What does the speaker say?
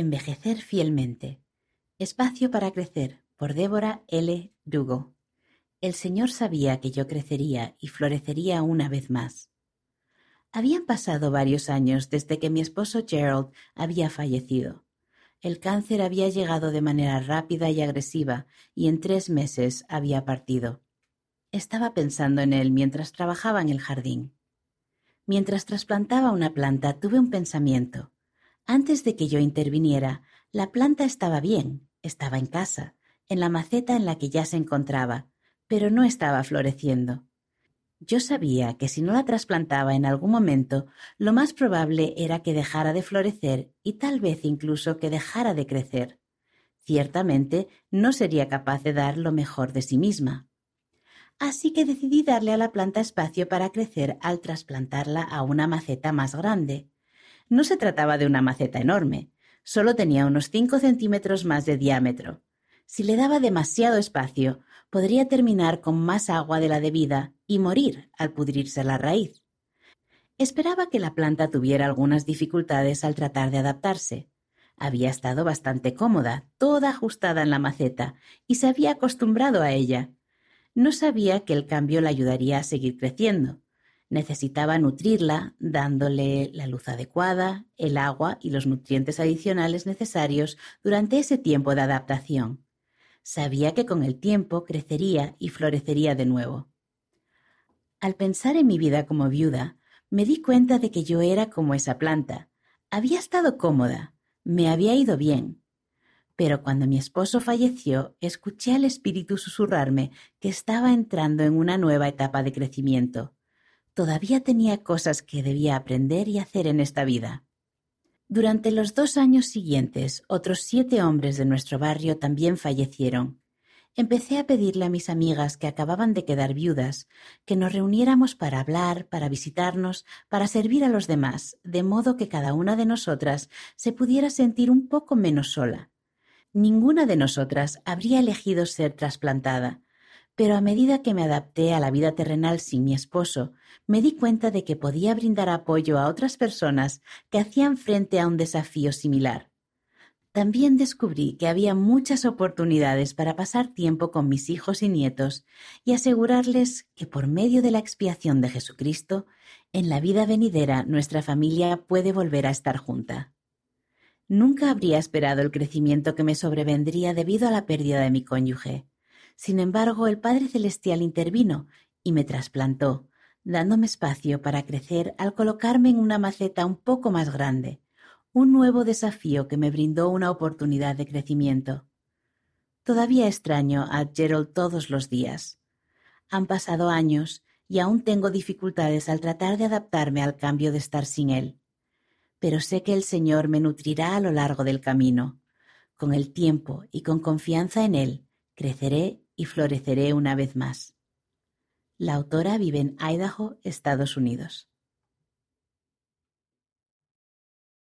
Envejecer fielmente. Espacio para crecer por Débora L. Dugo. El Señor sabía que yo crecería y florecería una vez más. Habían pasado varios años desde que mi esposo Gerald había fallecido. El cáncer había llegado de manera rápida y agresiva y en tres meses había partido. Estaba pensando en él mientras trabajaba en el jardín. Mientras trasplantaba una planta tuve un pensamiento. Antes de que yo interviniera, la planta estaba bien, estaba en casa, en la maceta en la que ya se encontraba, pero no estaba floreciendo. Yo sabía que si no la trasplantaba en algún momento, lo más probable era que dejara de florecer y tal vez incluso que dejara de crecer. Ciertamente no sería capaz de dar lo mejor de sí misma. Así que decidí darle a la planta espacio para crecer al trasplantarla a una maceta más grande. No se trataba de una maceta enorme, solo tenía unos cinco centímetros más de diámetro. Si le daba demasiado espacio, podría terminar con más agua de la debida y morir al pudrirse la raíz. Esperaba que la planta tuviera algunas dificultades al tratar de adaptarse. Había estado bastante cómoda, toda ajustada en la maceta, y se había acostumbrado a ella. No sabía que el cambio la ayudaría a seguir creciendo, necesitaba nutrirla dándole la luz adecuada, el agua y los nutrientes adicionales necesarios durante ese tiempo de adaptación. Sabía que con el tiempo crecería y florecería de nuevo. Al pensar en mi vida como viuda, me di cuenta de que yo era como esa planta. Había estado cómoda, me había ido bien. Pero cuando mi esposo falleció, escuché al espíritu susurrarme que estaba entrando en una nueva etapa de crecimiento todavía tenía cosas que debía aprender y hacer en esta vida. Durante los dos años siguientes, otros siete hombres de nuestro barrio también fallecieron. Empecé a pedirle a mis amigas que acababan de quedar viudas que nos reuniéramos para hablar, para visitarnos, para servir a los demás, de modo que cada una de nosotras se pudiera sentir un poco menos sola. Ninguna de nosotras habría elegido ser trasplantada, pero a medida que me adapté a la vida terrenal sin mi esposo, me di cuenta de que podía brindar apoyo a otras personas que hacían frente a un desafío similar. También descubrí que había muchas oportunidades para pasar tiempo con mis hijos y nietos y asegurarles que por medio de la expiación de Jesucristo, en la vida venidera nuestra familia puede volver a estar junta. Nunca habría esperado el crecimiento que me sobrevendría debido a la pérdida de mi cónyuge. Sin embargo, el Padre Celestial intervino y me trasplantó, dándome espacio para crecer al colocarme en una maceta un poco más grande, un nuevo desafío que me brindó una oportunidad de crecimiento. Todavía extraño a Gerald todos los días. Han pasado años y aún tengo dificultades al tratar de adaptarme al cambio de estar sin él. Pero sé que el Señor me nutrirá a lo largo del camino. Con el tiempo y con confianza en él, creceré y floreceré una vez más. La autora vive en Idaho, Estados Unidos.